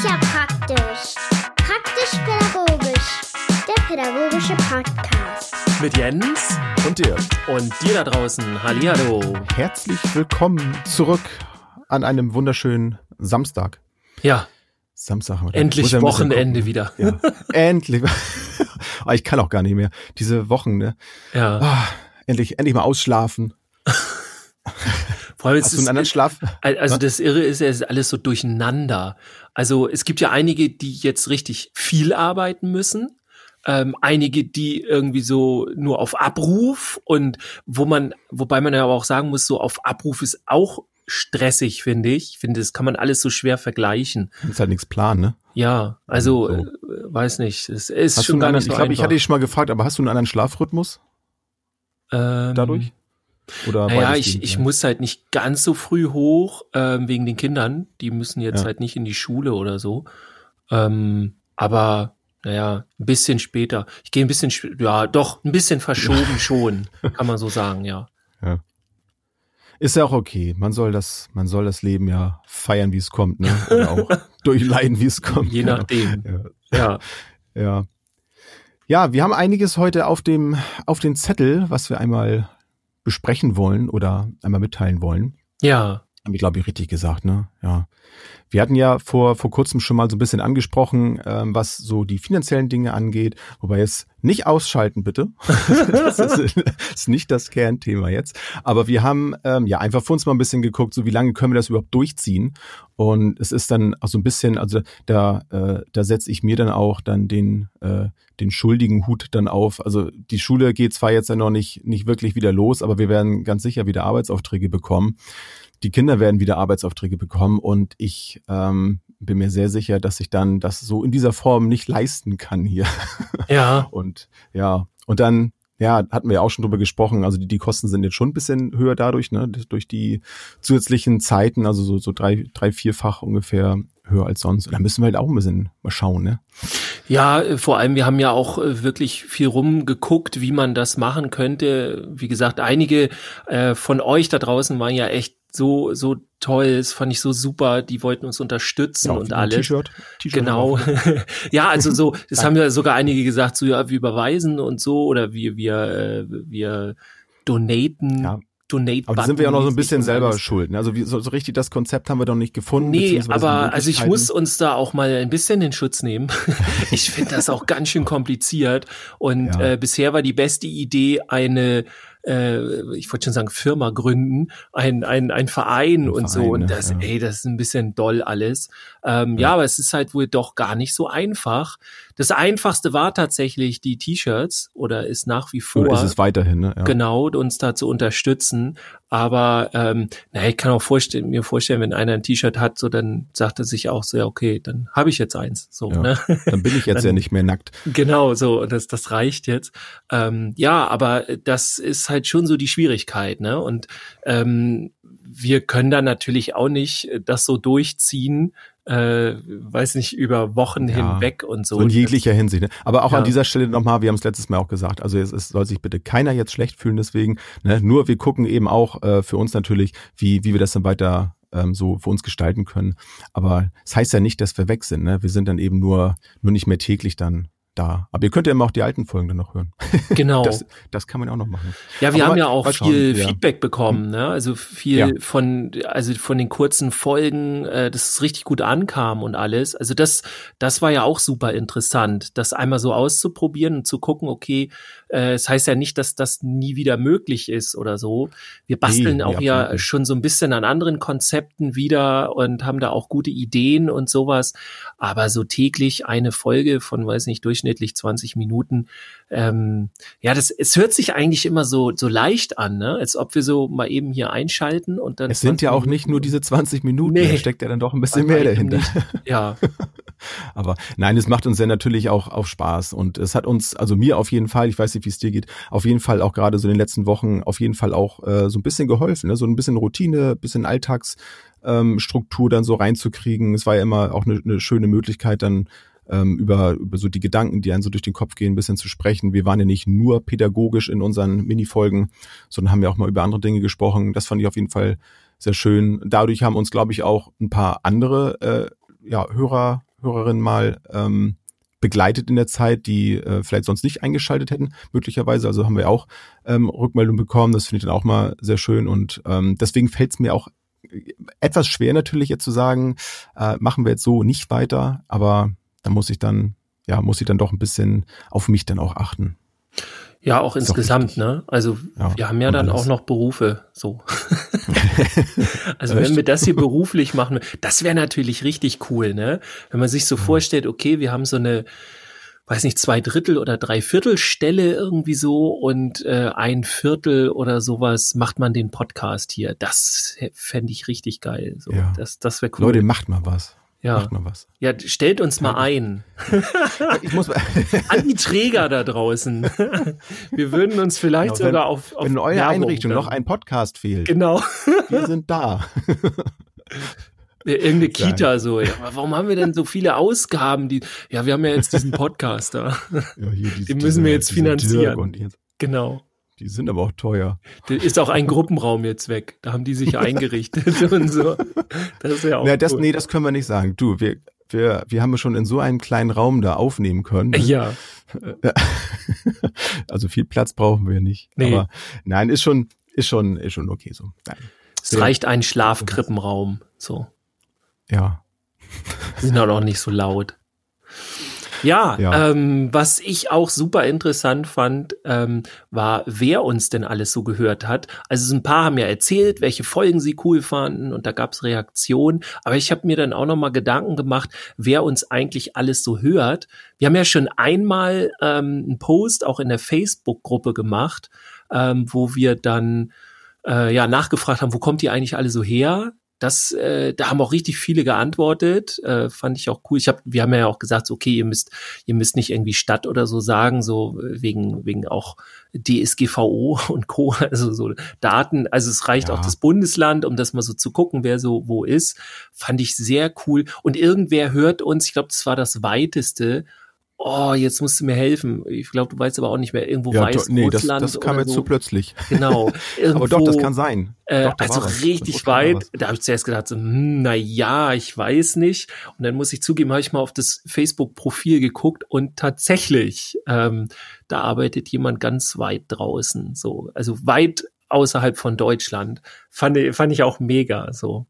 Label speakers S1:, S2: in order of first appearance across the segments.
S1: ist ja praktisch. Praktisch-pädagogisch. Der pädagogische Podcast.
S2: Mit Jens
S3: Und dir.
S2: und dir da draußen. Hallihallo.
S3: Herzlich willkommen zurück an einem wunderschönen Samstag.
S2: Ja,
S3: Samstag. oder?
S2: endlich
S3: ja
S2: Wochenende wieder.
S3: Ja. Endlich. Ah, ich kann auch gar nicht mehr. Diese Wochen, ne?
S2: Ja.
S3: Ah, endlich, endlich mal ausschlafen.
S2: Vor allem,
S3: Hast du einen anderen Schlaf?
S2: also das Irre ist, es ist alles so durcheinander. Also es gibt ja einige, die jetzt richtig viel arbeiten müssen. Ähm, einige, die irgendwie so nur auf Abruf und wo man, wobei man ja aber auch sagen muss, so auf Abruf ist auch stressig, finde ich. Ich finde, das kann man alles so schwer vergleichen.
S3: Ist halt nichts planen, ne?
S2: Ja, also
S3: So.
S2: äh, weiß nicht, es ist
S3: Hast
S2: schon gar
S3: anderen,
S2: nicht so
S3: ich glaube, ich hatte dich schon mal gefragt, aber hast du einen anderen Schlafrhythmus
S2: Ähm,
S3: dadurch? Oder
S2: Naja, ich, ich muss halt nicht ganz so früh hoch, ähm, wegen den Kindern. Die müssen jetzt
S3: Ja.
S2: halt nicht in die Schule oder so. Ähm, aber, naja, ein bisschen später. Ich gehe ein bisschen, ja, doch, ein bisschen verschoben schon, kann man so sagen, ja.
S3: Ist ja auch okay. Man soll das, man soll das Leben ja feiern, wie es kommt, ne? Oder auch durchleiden, wie es kommt.
S2: Je
S3: Genau.
S2: nachdem.
S3: Ja.
S2: Ja.
S3: Ja. Ja, wir haben einiges heute auf dem, auf den Zettel, was wir einmal besprechen wollen oder einmal mitteilen wollen.
S2: Ja.
S3: Haben wir, glaube ich, richtig gesagt, ne? Ja. Wir hatten ja vor, vor kurzem schon mal so ein bisschen angesprochen, ähm, was so die finanziellen Dinge angeht. Wobei jetzt nicht ausschalten, bitte. das ist, ist nicht das Kernthema jetzt. Aber wir haben ähm, ja einfach für uns mal ein bisschen geguckt, so wie lange können wir das überhaupt durchziehen. Und es ist dann auch so ein bisschen, also da, äh, da setze ich mir dann auch dann den, äh, den schuldigen Hut dann auf. Also die Schule geht zwar jetzt ja noch nicht, nicht wirklich wieder los, aber wir werden ganz sicher wieder Arbeitsaufträge bekommen die Kinder werden wieder Arbeitsaufträge bekommen und ich ähm, bin mir sehr sicher, dass ich dann das so in dieser Form nicht leisten kann hier.
S2: Ja.
S3: Und ja, und dann, ja, hatten wir ja auch schon drüber gesprochen, also die, die Kosten sind jetzt schon ein bisschen höher dadurch, ne, durch die zusätzlichen Zeiten, also so, so drei, drei, vierfach ungefähr höher als sonst. Und da müssen wir halt auch ein bisschen mal schauen, ne?
S2: Ja, äh, vor allem, wir haben ja auch äh, wirklich viel rumgeguckt, wie man das machen könnte. Wie gesagt, einige äh, von euch da draußen waren ja echt so, so toll. Das fand ich so super. Die wollten uns unterstützen
S3: Ja,
S2: und alles.
S3: T-Shirt.
S2: Genau. ja, also so, das haben ja sogar einige gesagt, so ja, wir überweisen und so oder wir, wir, äh, wir donaten.
S3: Ja.
S2: Donate
S3: Aber da sind wir ja noch so ein bisschen selber schuld. Ne? Also wie, so, so richtig das Konzept haben wir doch nicht gefunden.
S2: Nee, aber also ich muss uns da auch mal ein bisschen in Schutz nehmen. ich finde das auch ganz schön kompliziert. Und
S3: Ja.
S2: äh, bisher war die beste Idee eine, äh, ich wollte schon sagen, Firma gründen, ein, ein, ein Verein
S3: Ein
S2: und so.
S3: Verein,
S2: Und
S3: ne?
S2: das,
S3: Ja.
S2: ey, das ist ein bisschen doll alles. Ähm, ja.
S3: Ja.
S2: aber es ist halt wohl doch gar nicht so einfach. Das einfachste war tatsächlich die T-Shirts oder ist nach wie vor.
S3: Oder ist es weiterhin, ne? Ja.
S2: Genau, uns da zu unterstützen. Aber ähm, na, ich kann auch vorstellen, mir vorstellen, wenn einer ein T-Shirt hat, so dann sagt er sich auch so, ja, okay, dann habe ich jetzt eins. So,
S3: Ja.
S2: ne?
S3: Dann bin ich jetzt
S2: Dann-
S3: ja nicht mehr nackt.
S2: Genau, so, das, das reicht jetzt. Ähm, ja, aber das ist halt schon so die Schwierigkeit, ne? Und ähm, wir können da natürlich auch nicht das so durchziehen, äh, weiß nicht, über Wochen
S3: Ja,
S2: hinweg und so.
S3: So in jeglicher Hinsicht. Ne? Aber auch
S2: Ja.
S3: an dieser Stelle nochmal, wir haben es letztes Mal auch gesagt, also es, es soll sich bitte keiner jetzt schlecht fühlen deswegen. Ne? Nur wir gucken eben auch äh, für uns natürlich, wie, wie wir das dann weiter ähm, so für uns gestalten können. Aber es das heißt ja nicht, dass wir weg sind. Ne? Wir sind dann eben nur, nur nicht mehr täglich dann da. Aber ihr könnt ja immer auch die alten Folgen dann noch hören.
S2: genau.
S3: Das, das kann man ja auch noch machen.
S2: Ja, wir
S3: Aber
S2: haben ja auch
S3: mal schauen,
S2: viel
S3: ja.
S2: Feedback bekommen, ne? Also viel
S3: Ja.
S2: von, also von den kurzen Folgen, äh, dass es richtig gut ankam und alles. Also das, das war ja auch super interessant, das einmal so auszuprobieren und zu gucken, okay, äh, es heißt ja nicht, dass das nie wieder möglich ist oder so. Wir basteln
S3: nee,
S2: auch ja
S3: nicht.
S2: schon so ein bisschen an anderen Konzepten wieder und haben da auch gute Ideen und sowas. Aber so täglich eine Folge von, weiß nicht, durchschnittlich 20 Minuten, ähm, ja, das, es hört sich eigentlich immer so, so leicht an, ne? Als ob wir so mal eben hier einschalten und dann.
S3: Es sind ja
S2: 20
S3: auch nicht nur diese 20 Minuten,
S2: Nee.
S3: da steckt ja dann doch ein bisschen mehr dahinter.
S2: nicht. Ja,
S3: Aber nein, es macht uns ja natürlich auch, auch Spaß. Und es hat uns, also mir auf jeden Fall, ich weiß nicht, wie es dir geht, auf jeden Fall auch gerade so in den letzten Wochen auf jeden Fall auch äh, so ein bisschen geholfen. Ne? So ein bisschen Routine, bisschen Alltagsstruktur ähm, dann so reinzukriegen. Es war ja immer auch eine, eine schöne Möglichkeit, dann ähm, über, über so die Gedanken, die einem so durch den Kopf gehen, ein bisschen zu sprechen. Wir waren ja nicht nur pädagogisch in unseren Minifolgen, sondern haben ja auch mal über andere Dinge gesprochen. Das fand ich auf jeden Fall sehr schön. Dadurch haben uns, glaube ich, auch ein paar andere äh, ja, Hörer, Hörerinnen mal ähm, begleitet in der Zeit, die äh, vielleicht sonst nicht eingeschaltet hätten, möglicherweise. Also haben wir auch ähm, Rückmeldung bekommen. Das finde ich dann auch mal sehr schön. Und ähm, deswegen fällt es mir auch etwas schwer natürlich jetzt zu sagen, äh, machen wir jetzt so nicht weiter, aber da muss ich dann, ja, muss ich dann doch ein bisschen auf mich dann auch achten.
S2: Ja, auch insgesamt, ne? Also ja, wir haben ja dann alles. auch noch Berufe, so. also wenn wir das hier beruflich machen, das wäre natürlich richtig cool, ne? Wenn man sich so ja. vorstellt, okay, wir haben so eine, weiß nicht, zwei Drittel oder drei Viertel Stelle irgendwie so und äh, ein Viertel oder sowas macht man den Podcast hier. Das fände ich richtig geil. So, ja. Das, das wäre cool.
S3: Leute, macht mal was.
S2: Ja.
S3: Macht mal was.
S2: Ja, stellt uns mal ein. ich muss An die Träger da draußen. Wir würden uns vielleicht genau, wenn, sogar auf, auf
S3: Wenn in eurer Einrichtung noch ein Podcast fehlt.
S2: Genau.
S3: Wir sind da.
S2: Irgendeine Kita so, ja, warum haben wir denn so viele Ausgaben? Die, ja, wir haben ja jetzt diesen Podcast da. Ja, hier diese, Den müssen wir jetzt finanzieren. Genau.
S3: Die sind aber auch teuer.
S2: Da ist auch ein Gruppenraum jetzt weg. Da haben die sich eingerichtet und so.
S3: Das ist ja auch. Ja, das, cool. Nee, das können wir nicht sagen. Du, wir, wir, wir haben schon in so einem kleinen Raum da aufnehmen können.
S2: Ja.
S3: Also viel Platz brauchen wir nicht. Nee. Aber nein, ist schon, ist schon, ist schon okay so. Nein.
S2: Es reicht ein Schlafkrippenraum. So.
S3: Ja.
S2: Die sind auch nicht so laut. Ja, ja. Ähm, was ich auch super interessant fand, ähm, war, wer uns denn alles so gehört hat. Also ein paar haben ja erzählt, welche Folgen sie cool fanden und da gab's Reaktionen. Aber ich habe mir dann auch noch mal Gedanken gemacht, wer uns eigentlich alles so hört. Wir haben ja schon einmal ähm, einen Post auch in der Facebook-Gruppe gemacht, ähm, wo wir dann äh, ja nachgefragt haben, wo kommt ihr eigentlich alle so her? Das, äh, da haben auch richtig viele geantwortet, äh, fand ich auch cool. Ich habe, wir haben ja auch gesagt, okay, ihr müsst, ihr müsst nicht irgendwie Stadt oder so sagen, so wegen wegen auch DSGVO und Co. Also so Daten. Also es reicht ja. auch das Bundesland, um das mal so zu gucken, wer so wo ist. Fand ich sehr cool. Und irgendwer hört uns, ich glaube, das war das weiteste oh, jetzt musst du mir helfen. Ich glaube, du weißt aber auch nicht mehr, irgendwo ja, weiß
S3: nee, Russland das, das kam jetzt so. so plötzlich.
S2: Genau.
S3: Irgendwo, aber doch, das kann sein.
S2: Äh,
S3: doch,
S2: also richtig weit. Da habe ich zuerst gedacht, so, hm, na ja, ich weiß nicht. Und dann muss ich zugeben, habe ich mal auf das Facebook-Profil geguckt und tatsächlich, ähm, da arbeitet jemand ganz weit draußen. So, also weit außerhalb von Deutschland. Fand, fand ich auch mega. So.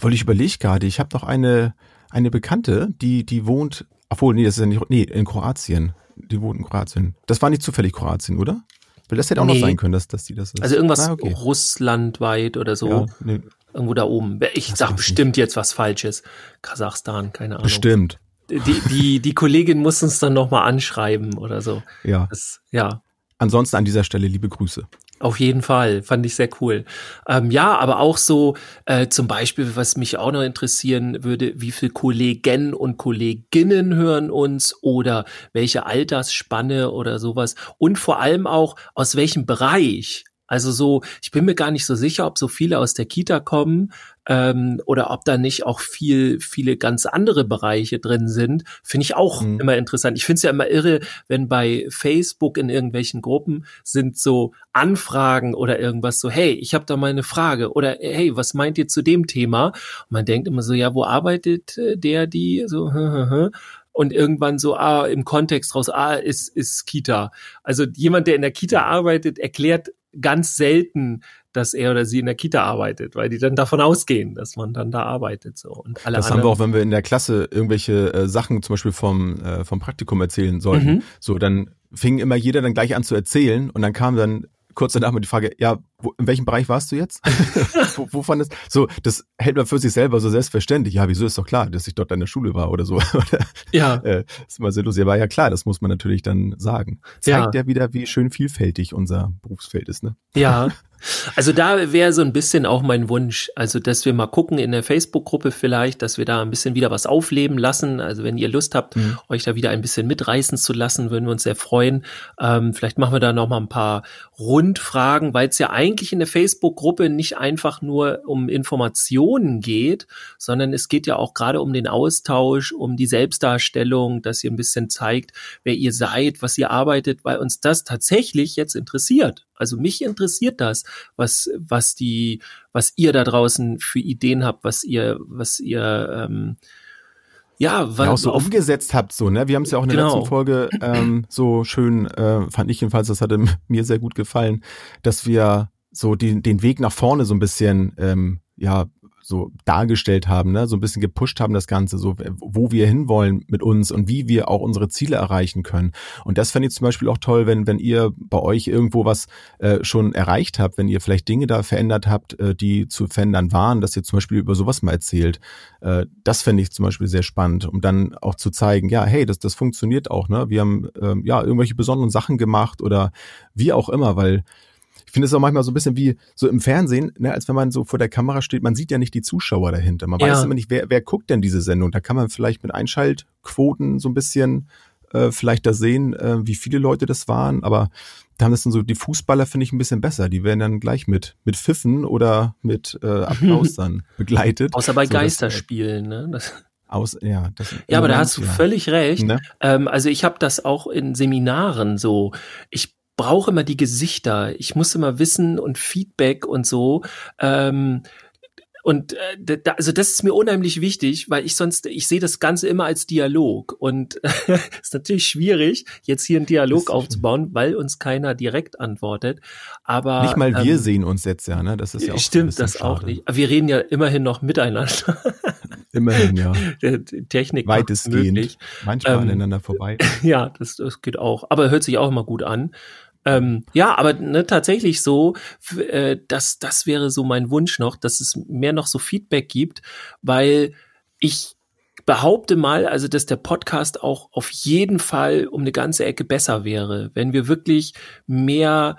S3: Weil ich überlege gerade, ich habe noch eine eine Bekannte, die die wohnt obwohl, nee, das ist ja nicht, nee, in Kroatien. Die wohnt in Kroatien. Das war nicht zufällig Kroatien, oder? Weil das hätte auch nee. noch sein können, dass, dass die das ist.
S2: Also irgendwas ah, okay. russlandweit oder so. Ja, nee. Irgendwo da oben. Ich das sag bestimmt nicht. jetzt was Falsches. Kasachstan, keine Ahnung.
S3: Bestimmt.
S2: Die, die, die Kollegin muss uns dann nochmal anschreiben oder so.
S3: Ja.
S2: Das, ja.
S3: Ansonsten an dieser Stelle liebe Grüße.
S2: Auf jeden Fall, fand ich sehr cool. Ähm, ja, aber auch so äh, zum Beispiel, was mich auch noch interessieren würde, wie viel Kollegen und Kolleginnen hören uns oder welche Altersspanne oder sowas und vor allem auch aus welchem Bereich. Also so, ich bin mir gar nicht so sicher, ob so viele aus der Kita kommen ähm, oder ob da nicht auch viel, viele ganz andere Bereiche drin sind. Finde ich auch mhm. immer interessant. Ich finde es ja immer irre, wenn bei Facebook in irgendwelchen Gruppen sind so Anfragen oder irgendwas so, hey, ich habe da mal eine Frage oder hey, was meint ihr zu dem Thema? Und man denkt immer so, ja, wo arbeitet äh, der, die? So, und irgendwann so, ah, im Kontext raus, ah, ist, ist Kita. Also jemand, der in der Kita arbeitet, erklärt ganz selten, dass er oder sie in der Kita arbeitet, weil die dann davon ausgehen, dass man dann da arbeitet. So. Und
S3: alle das haben wir auch, wenn wir in der Klasse irgendwelche äh, Sachen zum Beispiel vom, äh, vom Praktikum erzählen sollten. Mhm. So, dann fing immer jeder dann gleich an zu erzählen und dann kam dann kurz danach mal die Frage, ja, wo, in welchem Bereich warst du jetzt? wo, wo fandest so, das hält man für sich selber so selbstverständlich. Ja, wieso ist doch klar, dass ich dort in der Schule war oder so.
S2: ja.
S3: Äh, ist immer sehr lustig. Aber ja klar, das muss man natürlich dann sagen. Zeigt ja, ja wieder, wie schön vielfältig unser Berufsfeld ist, ne?
S2: Ja. Also da wäre so ein bisschen auch mein Wunsch, also dass wir mal gucken in der Facebook-Gruppe vielleicht, dass wir da ein bisschen wieder was aufleben lassen. Also wenn ihr Lust habt, mhm. euch da wieder ein bisschen mitreißen zu lassen, würden wir uns sehr freuen. Ähm, vielleicht machen wir da noch mal ein paar Rundfragen, weil es ja eigentlich in der Facebook-Gruppe nicht einfach nur um Informationen geht, sondern es geht ja auch gerade um den Austausch, um die Selbstdarstellung, dass ihr ein bisschen zeigt, wer ihr seid, was ihr arbeitet, weil uns das tatsächlich jetzt interessiert. Also mich interessiert das, was, was die, was ihr da draußen für Ideen habt, was ihr, was ihr, ähm, ja, weil
S3: ja, auch so umgesetzt habt, so, ne? Wir haben es ja auch in der
S2: Genau.
S3: letzten Folge ähm, so schön, äh, fand ich jedenfalls, das hatte mir sehr gut gefallen, dass wir so den, den Weg nach vorne so ein bisschen, ähm, ja, so dargestellt haben, ne? so ein bisschen gepusht haben das Ganze, so wo wir hinwollen mit uns und wie wir auch unsere Ziele erreichen können. Und das fände ich zum Beispiel auch toll, wenn, wenn ihr bei euch irgendwo was äh, schon erreicht habt, wenn ihr vielleicht Dinge da verändert habt, äh, die zu verändern waren, dass ihr zum Beispiel über sowas mal erzählt. Äh, das fände ich zum Beispiel sehr spannend, um dann auch zu zeigen, ja, hey, das, das funktioniert auch, ne? Wir haben ähm, ja irgendwelche besonderen Sachen gemacht oder wie auch immer, weil finde es auch manchmal so ein bisschen wie so im Fernsehen, ne, als wenn man so vor der Kamera steht, man sieht ja nicht die Zuschauer dahinter. Man
S2: Ja.
S3: weiß immer nicht, wer, wer guckt denn diese Sendung. Da kann man vielleicht mit Einschaltquoten so ein bisschen äh, vielleicht da sehen, äh, wie viele Leute das waren, aber da haben das dann so, die Fußballer finde ich ein bisschen besser. Die werden dann gleich mit, mit Pfiffen oder mit äh, Applaus dann begleitet.
S2: Außer bei
S3: So, äh,
S2: Geisterspielen, ne? Das,
S3: Aus, ja, das,
S2: ja, aber da hast du
S3: ja.
S2: völlig recht.
S3: Ne?
S2: Ähm, also ich habe das auch in Seminaren so. Ich brauche immer die Gesichter. Ich muss immer wissen und Feedback und so. Ähm, und äh, da, also das ist mir unheimlich wichtig, weil ich sonst, ich sehe das Ganze immer als Dialog. Und ist natürlich schwierig, jetzt hier einen Dialog aufzubauen, weil uns keiner direkt antwortet. Aber
S3: Nicht mal wir
S2: ähm,
S3: sehen uns jetzt ja, ne? Das ist ja auch
S2: Stimmt das auch
S3: schade.
S2: nicht. Aber wir reden ja immerhin noch miteinander.
S3: Immerhin, ja.
S2: Technik
S3: Weitestgehend.
S2: möglich.
S3: Manchmal
S2: Ähm,
S3: aneinander vorbei.
S2: Ja, das, das geht auch. Aber hört sich auch immer gut an. Ähm, ja, aber ne, tatsächlich so, äh, das, das wäre so mein Wunsch noch, dass es mehr noch so Feedback gibt, weil ich behaupte mal, also dass der Podcast auch auf jeden Fall um eine ganze Ecke besser wäre, wenn wir wirklich mehr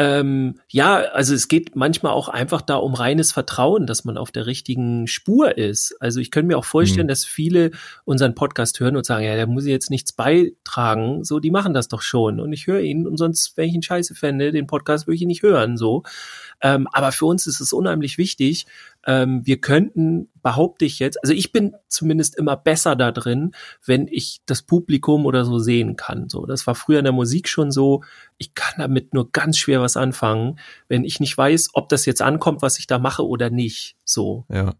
S2: ähm, ja, also es geht manchmal auch einfach da um reines Vertrauen, dass man auf der richtigen Spur ist. Also ich könnte mir auch vorstellen,
S3: Mhm.
S2: dass viele unseren Podcast hören und sagen, ja, da muss ich jetzt nichts beitragen. So, die machen das doch schon. Und ich höre ihn und sonst, wenn ich ihn scheiße fände, den Podcast würde ich ihn nicht hören. So. Ähm, aber für uns ist es unheimlich wichtig. Ähm, wir könnten, behaupte ich jetzt, also ich bin zumindest immer besser da drin, wenn ich das Publikum oder so sehen kann. So, das war früher in der Musik schon so. Ich kann damit nur ganz schwer was anfangen, wenn ich nicht weiß, ob das jetzt ankommt, was ich da mache oder nicht. So.
S3: Ja.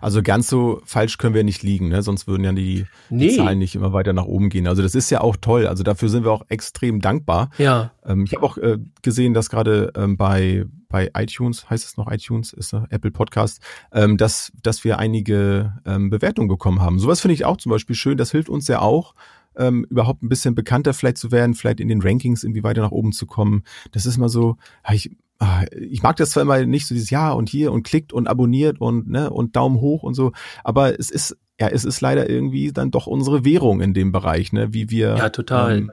S3: Also ganz so falsch können wir nicht liegen, ne? sonst würden ja die, die
S2: Nee.
S3: Zahlen nicht immer weiter nach oben gehen. Also das ist ja auch toll. Also dafür sind wir auch extrem dankbar.
S2: Ja.
S3: Ähm, ich habe auch äh, gesehen, dass gerade ähm, bei bei iTunes heißt es noch iTunes ist äh, Apple Podcast, ähm, dass dass wir einige ähm, Bewertungen bekommen haben. Sowas finde ich auch zum Beispiel schön. Das hilft uns ja auch ähm, überhaupt ein bisschen bekannter vielleicht zu werden, vielleicht in den Rankings irgendwie weiter nach oben zu kommen. Das ist mal so, ah, ich, ah, ich mag das zwar immer nicht so dieses Ja und hier und klickt und abonniert und ne und Daumen hoch und so, aber es ist ja es ist leider irgendwie dann doch unsere Währung in dem Bereich, ne, wie wir
S2: Ja, total.
S3: ähm,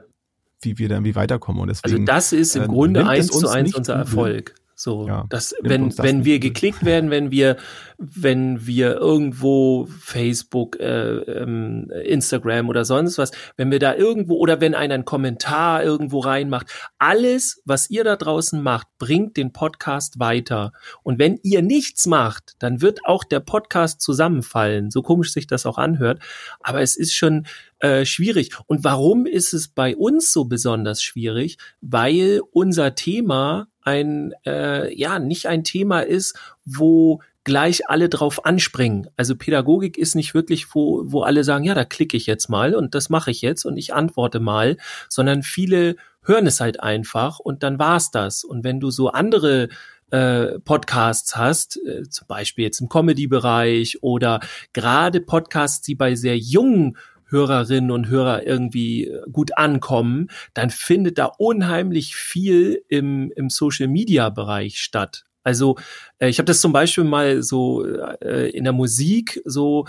S3: wie wir dann wie weiterkommen und
S2: Also
S3: deswegen
S2: das ist im
S3: ähm,
S2: Grunde eins zu eins unser. Erfolg. So,
S3: Ja,
S2: das,
S3: nimmt
S2: wenn,
S3: das
S2: wenn wir geklickt werden, wenn wir, wenn wir irgendwo Facebook, äh, ähm, Instagram oder sonst was, wenn wir da irgendwo oder wenn einer einen Kommentar irgendwo reinmacht, alles, was ihr da draußen macht, bringt den Podcast weiter. Und wenn ihr nichts macht, dann wird auch der Podcast zusammenfallen. So komisch sich das auch anhört. Aber es ist schon äh, schwierig. Und warum ist es bei uns so besonders schwierig? Weil unser Thema ein, äh, ja, nicht ein Thema ist, wo gleich alle drauf anspringen. Also Pädagogik ist nicht wirklich, wo, wo alle sagen, ja, da klicke ich jetzt mal und das mache ich jetzt und ich antworte mal, sondern viele hören es halt einfach und dann war's das. Und wenn du so andere äh, Podcasts hast, äh, zum Beispiel jetzt im Comedy-Bereich oder gerade Podcasts, die bei sehr jungen Hörerinnen und Hörer irgendwie äh, gut ankommen, dann findet da unheimlich viel im, im Social-Media-Bereich statt. Also äh, ich habe das zum Beispiel mal so äh, in der Musik so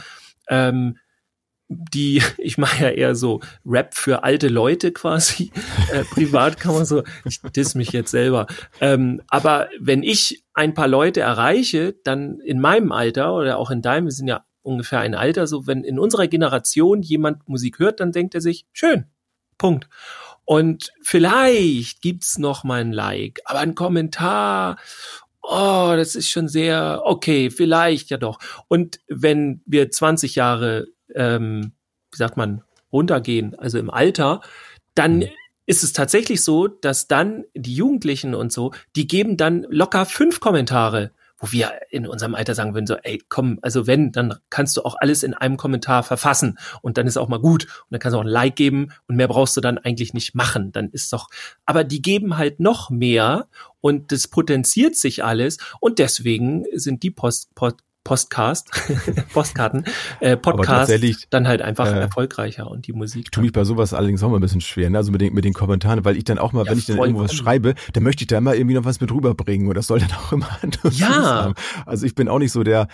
S2: ähm, die, ich mache ja eher so Rap für alte Leute quasi. Äh, privat kann man so, ich diss mich jetzt selber. Ähm, aber wenn ich ein paar Leute erreiche, dann in meinem Alter oder auch in deinem, wir sind ja ungefähr ein Alter, so wenn in unserer Generation jemand Musik hört, dann denkt er sich, schön, Punkt. Und vielleicht gibt's noch mal ein Like, aber ein Kommentar, oh, das ist schon sehr, okay, vielleicht ja doch. Und wenn wir 20 Jahre, ähm, wie sagt man, runtergehen, also im Alter, dann ist es tatsächlich so, dass dann die Jugendlichen und so, die geben dann locker fünf Kommentare, wo wir in unserem Alter sagen würden, so, ey, komm, also wenn, dann kannst du auch alles in einem Kommentar verfassen und dann ist auch mal gut und dann kannst du auch ein Like geben und mehr brauchst du dann eigentlich nicht machen. Dann ist doch, aber die geben halt noch mehr und das potenziert sich alles und deswegen sind die Post, Post Postcast, Postkarten, äh, Podcast dann halt einfach äh, erfolgreicher und die Musik.
S3: Ich tue mich bei sowas allerdings auch mal ein bisschen schwer, ne? also mit den, mit den Kommentaren, weil ich dann auch mal, ja, wenn ich dann irgendwo was schreibe, dann möchte ich da immer irgendwie noch was mit rüberbringen und das soll dann auch immer
S2: ja. haben.
S3: Also ich bin auch nicht so der,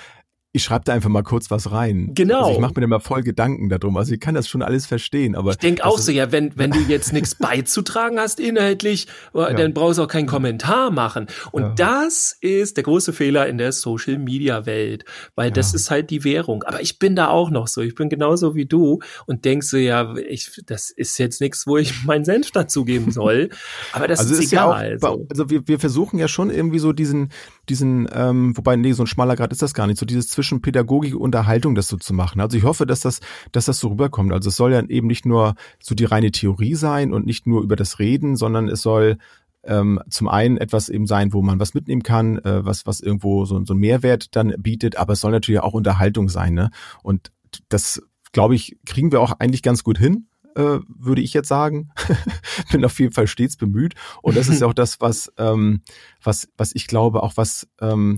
S3: ich schreibe da einfach mal kurz was rein.
S2: Genau.
S3: Also ich mache mir da mal voll Gedanken darum. Also ich kann das schon alles verstehen. Aber
S2: ich denke auch so, ja, wenn, wenn du jetzt nichts beizutragen hast inhaltlich, äh, ja. dann brauchst du auch keinen Kommentar machen. Und ja. das ist der große Fehler in der Social Media Welt, weil ja. das ist halt die Währung. Aber ich bin da auch noch so. Ich bin genauso wie du und denkst so, ja, ich, das ist jetzt nichts, wo ich meinen Senf dazugeben soll. Aber das also ist, ist egal.
S3: Auch, also wir, wir versuchen ja schon irgendwie so diesen, diesen, ähm, wobei, nee, so ein schmaler Grad ist das gar nicht, so dieses zwischen Pädagogik und Unterhaltung das so zu machen. Also ich hoffe, dass das, dass das so rüberkommt. Also es soll ja eben nicht nur so die reine Theorie sein und nicht nur über das Reden, sondern es soll ähm, zum einen etwas eben sein, wo man was mitnehmen kann, äh, was, was irgendwo so, so einen Mehrwert dann bietet, aber es soll natürlich auch Unterhaltung sein. Ne? Und das, glaube ich, kriegen wir auch eigentlich ganz gut hin äh, würde ich jetzt sagen. Bin auf jeden Fall stets bemüht. Und das ist ja auch das, was, ähm, was, was ich glaube, auch was ähm,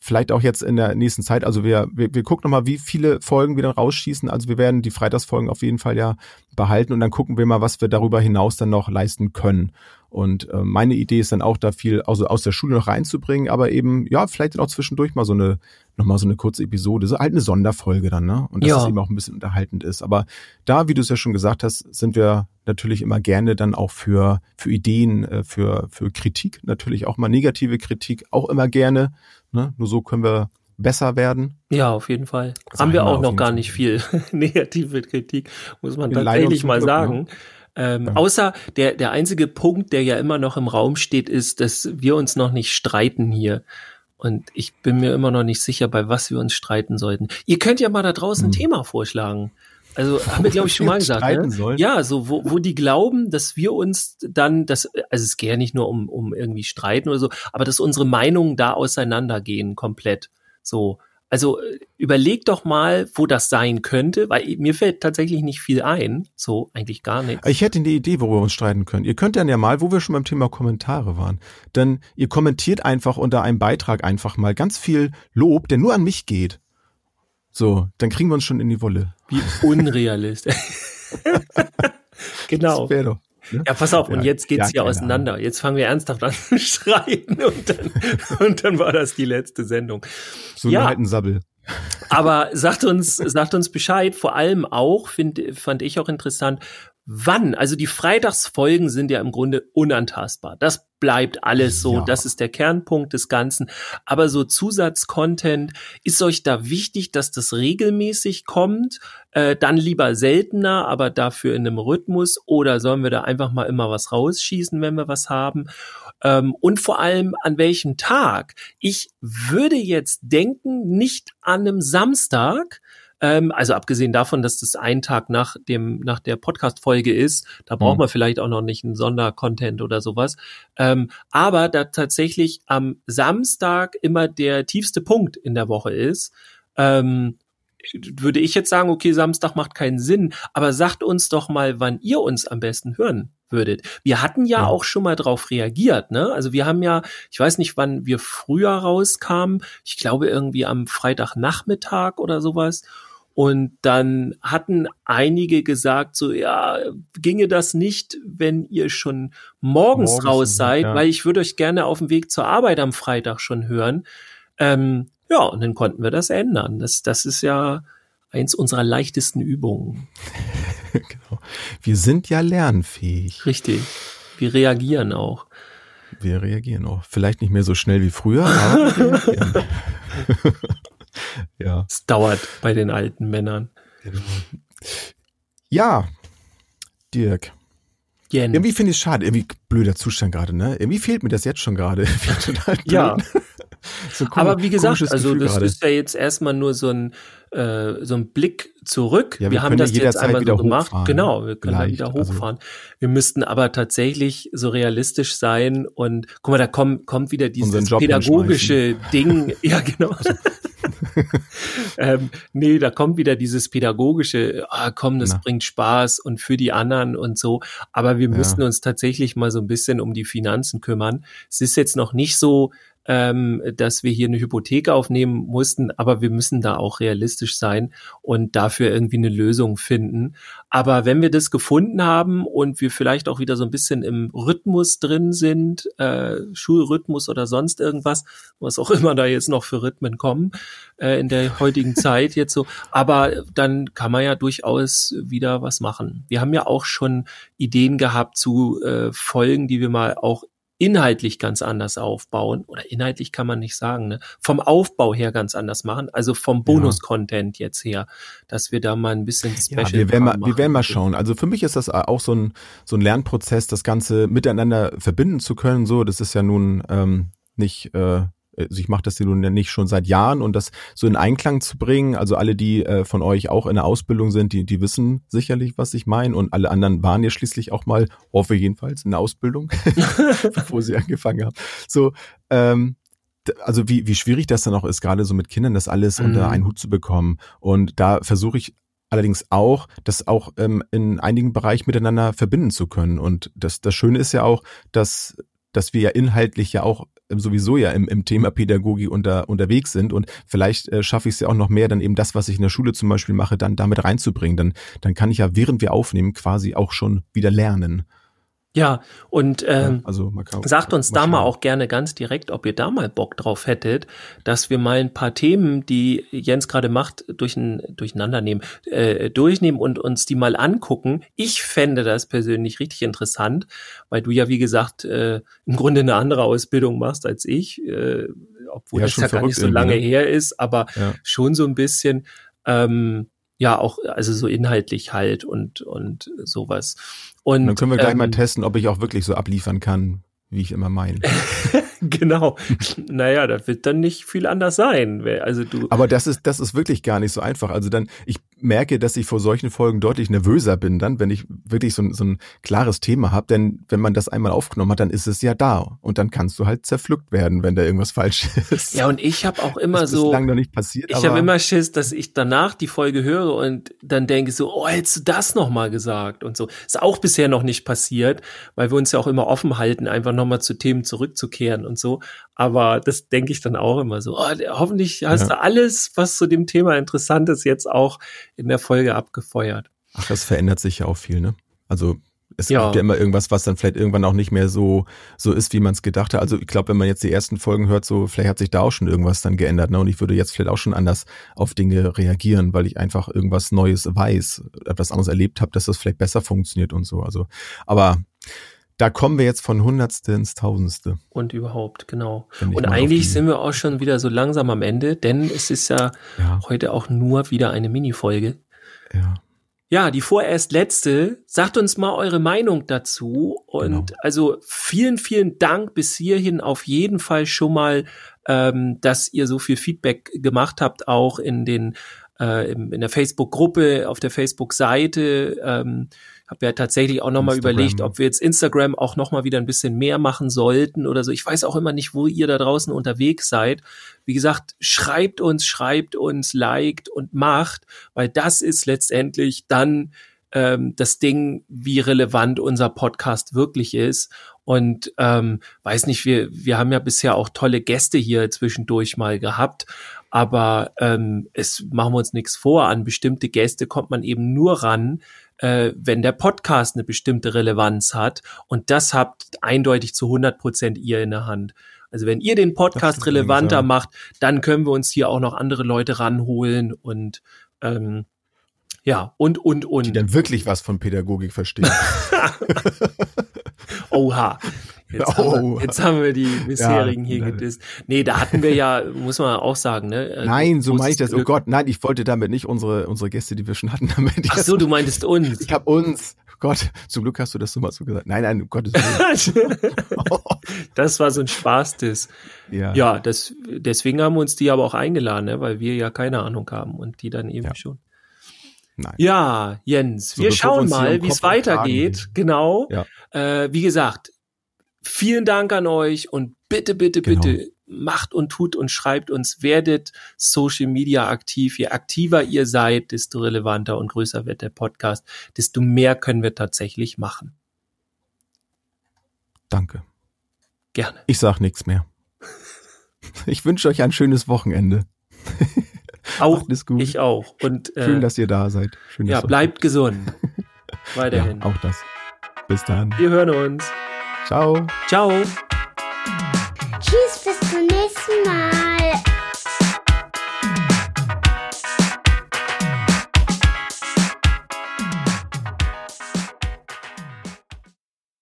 S3: vielleicht auch jetzt in der nächsten Zeit, also wir, wir, wir gucken nochmal, wie viele Folgen wir dann rausschießen. Also wir werden die Freitagsfolgen auf jeden Fall ja behalten und dann gucken wir mal, was wir darüber hinaus dann noch leisten können. Und äh, meine Idee ist dann auch, da viel also aus der Schule noch reinzubringen, aber eben, ja, vielleicht dann auch zwischendurch mal so eine, nochmal so eine kurze Episode, so halt eine Sonderfolge dann, ne? Und dass ja. es eben auch ein bisschen unterhaltend ist. Aber da, wie du es ja schon gesagt hast, sind wir natürlich immer gerne dann auch für, für Ideen, äh, für, für Kritik, natürlich auch mal negative Kritik, auch immer gerne. Ne? Nur so können wir besser werden.
S2: Ja, auf jeden Fall. Haben wir auch noch gar nicht viel negative Kritik, muss man tatsächlich mal Glück, ne? sagen. Ne? Ähm, ja. Außer der, der einzige Punkt, der ja immer noch im Raum steht, ist, dass wir uns noch nicht streiten hier. Und ich bin mir immer noch nicht sicher, bei was wir uns streiten sollten. Ihr könnt ja mal da draußen hm. ein Thema vorschlagen. Also haben wir, glaube ich, schon mal gesagt. Ne? Ja, so wo, wo die glauben, dass wir uns dann, das, also es geht ja nicht nur um, um irgendwie streiten oder so, aber dass unsere Meinungen da auseinandergehen komplett. So. Also äh, überleg doch mal, wo das sein könnte, weil mir fällt tatsächlich nicht viel ein, so eigentlich gar nichts.
S3: Ich hätte eine Idee, worüber wir uns streiten können. Ihr könnt dann ja mal, wo wir schon beim Thema Kommentare waren, dann ihr kommentiert einfach unter einem Beitrag einfach mal ganz viel Lob, der nur an mich geht. So, dann kriegen wir uns schon in die Wolle.
S2: Wie unrealistisch. genau. Das wäre doch. Ne? Ja, pass auf, und jetzt geht's ja, hier auseinander. Ahnung. Jetzt fangen wir ernsthaft an zu streiten und dann, und dann war das die letzte Sendung.
S3: So ja. ein Sabbel.
S2: Aber sagt uns, sagt uns Bescheid, vor allem auch, find, fand ich auch interessant, wann, also die Freitagsfolgen sind ja im Grunde unantastbar. Das bleibt alles so, ja. das ist der Kernpunkt des Ganzen. Aber so Zusatzcontent, ist euch da wichtig, dass das regelmäßig kommt? Äh, dann lieber seltener, aber dafür in einem Rhythmus? Oder sollen wir da einfach mal immer was rausschießen, wenn wir was haben? Ähm, und vor allem an welchem Tag? Ich würde jetzt denken, nicht an einem Samstag, ähm, also abgesehen davon, dass das ein Tag nach dem, nach der Podcast-Folge ist, da braucht mhm. man vielleicht auch noch nicht einen Sondercontent oder sowas. Ähm, aber da tatsächlich am Samstag immer der tiefste Punkt in der Woche ist, ähm, würde ich jetzt sagen, okay, Samstag macht keinen Sinn, aber sagt uns doch mal, wann ihr uns am besten hören würdet. Wir hatten ja, ja, auch schon mal drauf reagiert, ne? Also wir haben ja, ich weiß nicht, wann wir früher rauskamen, ich glaube irgendwie am Freitagnachmittag oder sowas. Und dann hatten einige gesagt, so ja, ginge das nicht, wenn ihr schon morgens, morgens raus seid, ja. weil ich würde euch gerne auf dem Weg zur Arbeit am Freitag schon hören. Ähm, ja, und dann konnten wir das ändern. Das, das ist ja eins unserer leichtesten Übungen.
S3: genau. Wir sind ja lernfähig.
S2: Richtig. Wir reagieren auch.
S3: Wir reagieren auch. Vielleicht nicht mehr so schnell wie früher, aber wir reagieren.
S2: ja. Es dauert bei den alten Männern.
S3: Ja, Dirk. Jen. Irgendwie finde ich es schade, irgendwie blöder Zustand gerade, ne? Irgendwie fehlt mir das jetzt schon gerade.
S2: ja.
S3: So ein
S2: Aber wie gesagt, also
S3: Gefühl
S2: das
S3: gerade.
S2: ist ja jetzt erstmal nur so ein äh, so ein Blick zurück.
S3: Ja, wir
S2: wir haben das jetzt
S3: jederzeit
S2: einmal so gemacht.
S3: hochfahren,
S2: Genau, wir können da
S3: vielleicht,
S2: wieder
S3: also-
S2: hochfahren. Wir müssten aber tatsächlich so realistisch sein und guck mal, da kommt kommt wieder dieses pädagogische Ding. Ja, genau. ähm, nee, da kommt wieder dieses pädagogische, ah, komm, das
S3: Na.
S2: bringt Spaß und für die anderen und so. Aber wir
S3: Ja.
S2: müssen uns tatsächlich mal so ein bisschen um die Finanzen kümmern. Es ist jetzt noch nicht so, ähm, dass wir hier eine Hypothek aufnehmen mussten, aber wir müssen da auch realistisch sein und dafür irgendwie eine Lösung finden. Aber wenn wir das gefunden haben und wir vielleicht auch wieder so ein bisschen im Rhythmus drin sind, äh, Schulrhythmus oder sonst irgendwas, was auch immer da jetzt noch für Rhythmen kommen äh, in der heutigen Zeit jetzt so, aber dann kann man ja durchaus wieder was machen. Wir haben ja auch schon Ideen gehabt zu äh, Folgen, die wir mal auch inhaltlich ganz anders aufbauen oder inhaltlich kann man nicht sagen, ne? vom Aufbau her ganz anders machen, also vom Bonus-Content jetzt her, dass wir da mal ein bisschen Special
S3: Ja, wir werden, mal, wir werden mal schauen. Also für mich ist das auch so ein, so ein Lernprozess, das Ganze miteinander verbinden zu können. So, das ist ja nun ähm, nicht, äh, also ich mache das nun ja nicht schon seit Jahren und das so in Einklang zu bringen. Also alle, die äh, von euch auch in der Ausbildung sind, die, die wissen sicherlich, was ich meine. Und alle anderen waren ja schließlich auch mal, hoffe jedenfalls, in der Ausbildung, bevor sie angefangen haben. So, ähm, also wie, wie schwierig das dann auch ist, gerade so mit Kindern, das alles unter
S2: Mhm.
S3: einen Hut zu bekommen. Und da versuche ich allerdings auch, das auch ähm, in einigen Bereichen miteinander verbinden zu können. Und das, das Schöne ist ja auch, dass, dass wir ja inhaltlich ja auch sowieso ja im, im Thema Pädagogik unter, unterwegs sind und vielleicht äh, schaffe ich es ja auch noch mehr, dann eben das, was ich in der Schule zum Beispiel mache, dann damit reinzubringen. Dann, dann kann ich ja, während wir aufnehmen, quasi auch schon wieder lernen.
S2: Ja, und ähm,
S3: also man kann,
S2: Sagt uns da mal auch gerne ganz direkt, ob ihr da mal Bock drauf hättet, dass wir mal ein paar Themen, die Jens gerade macht, durchein, durcheinander nehmen, äh, durchnehmen und uns die mal angucken. Ich fände das persönlich richtig interessant, weil du ja, wie gesagt, äh, im Grunde eine andere Ausbildung machst als ich, äh, obwohl
S3: Ja,
S2: das ja gar nicht so lange
S3: irgendwie,
S2: her ist, aber
S3: Ja.
S2: schon so ein bisschen, ähm, ja, auch, also so inhaltlich halt und, und sowas. Und,
S3: dann können wir gleich mal
S2: ähm,
S3: testen, ob ich auch wirklich so abliefern kann, wie ich immer meine.
S2: Genau. Naja, da wird dann nicht viel anders sein. Also du.
S3: Aber das ist, das ist wirklich gar nicht so einfach. Also dann, ich merke, dass ich vor solchen Folgen deutlich nervöser bin dann, wenn ich wirklich so ein, so ein klares Thema habe. Denn wenn man das einmal aufgenommen hat, dann ist es ja da. Und dann kannst du halt zerpflückt werden, wenn da irgendwas falsch ist.
S2: Ja, und ich habe auch immer
S3: das ist
S2: so.
S3: bislang noch nicht passiert.
S2: Ich habe immer Schiss, dass ich danach die Folge höre und dann denke so, oh, hättest du das noch mal gesagt und so. Ist auch bisher noch nicht passiert, weil wir uns ja auch immer offen halten, einfach noch mal zu Themen zurückzukehren und so. Aber das denke ich dann auch immer so. Oh, hoffentlich hast
S3: Ja.
S2: du alles, was zu dem Thema interessant ist, jetzt auch in der Folge abgefeuert.
S3: Ach, das verändert sich ja auch viel, ne? Also es
S2: Ja.
S3: gibt ja immer irgendwas, was dann vielleicht irgendwann auch nicht mehr so so ist, wie man es gedacht hat. Also ich glaube, wenn man jetzt die ersten Folgen hört, so vielleicht hat sich da auch schon irgendwas dann geändert, ne? Und ich würde jetzt vielleicht auch schon anders auf Dinge reagieren, weil ich einfach irgendwas Neues weiß, etwas anderes erlebt habe, dass das vielleicht besser funktioniert und so. Also, aber da kommen wir jetzt von Hundertste ins Tausendste.
S2: Und überhaupt, genau. Und eigentlich sind wir auch schon wieder so langsam am Ende, denn es ist ja
S3: Ja,
S2: heute auch nur wieder eine Mini-Folge.
S3: ja.
S2: Ja, die vorerst letzte. Sagt uns mal eure Meinung dazu. Und
S3: Genau.
S2: also vielen, vielen Dank bis hierhin auf jeden Fall schon mal, ähm, dass ihr so viel Feedback gemacht habt, auch in den äh, in der Facebook-Gruppe, auf der Facebook-Seite. Ähm, habe ja tatsächlich auch nochmal überlegt, ob wir jetzt Instagram auch nochmal wieder ein bisschen mehr machen sollten oder so. Ich weiß auch immer nicht, wo ihr da draußen unterwegs seid. Wie gesagt, schreibt uns, schreibt uns, liked und macht, weil das ist letztendlich dann ähm, das Ding, wie relevant unser Podcast wirklich ist. Und ähm, weiß nicht, wir, wir haben ja bisher auch tolle Gäste hier zwischendurch mal gehabt, aber ähm, es machen wir uns nichts vor. An bestimmte Gäste kommt man eben nur ran, äh, wenn der Podcast eine bestimmte Relevanz hat. Und das habt eindeutig zu 100 Prozent ihr in der Hand. Also wenn ihr den Podcast relevanter
S3: allerdings,
S2: macht, dann können wir uns hier auch noch andere Leute ranholen und ähm, ja, und, und,
S3: Die
S2: und.
S3: dann wirklich was von Pädagogik verstehen.
S2: Oha. Jetzt, haben wir, jetzt haben wir die bisherigen
S3: Ja,
S2: hier gedisst. Nee, da hatten wir ja, muss man auch sagen, ne? äh,
S3: Nein, so meine ich das. Oh
S2: Glück.
S3: Gott, nein, ich wollte damit nicht unsere, unsere Gäste, die wir schon hatten, damit.
S2: Ach so, du meintest uns.
S3: Ich habe uns, Gott, zum Glück hast du das so mal so gesagt. Nein, nein, um Gottes Willen.
S2: das war so ein Spaß, das.
S3: ja.
S2: Ja, das, deswegen haben wir uns die aber auch eingeladen, ne? weil wir ja keine Ahnung haben und die dann eben
S3: Ja.
S2: schon.
S3: Nein.
S2: Ja, Jens,
S3: So,
S2: wir
S3: wir
S2: schauen
S3: hier
S2: mal, wie es weitergeht. Genau.
S3: Ja.
S2: Äh, wie gesagt, vielen Dank an euch und bitte, bitte,
S3: Genau.
S2: bitte macht und tut und schreibt uns, werdet Social Media aktiv. Je aktiver ihr seid, desto relevanter und größer wird der Podcast, desto mehr können wir tatsächlich machen.
S3: Danke.
S2: Gerne.
S3: Ich sag nichts mehr. Ich wünsche euch ein schönes Wochenende.
S2: Auch ich auch. Und äh,
S3: Schön, dass ihr da seid. Schön,
S2: ja, bleibt gesund. Weiterhin.
S3: Ja, auch das. Bis dann.
S2: Wir hören uns.
S3: Ciao.
S2: Ciao.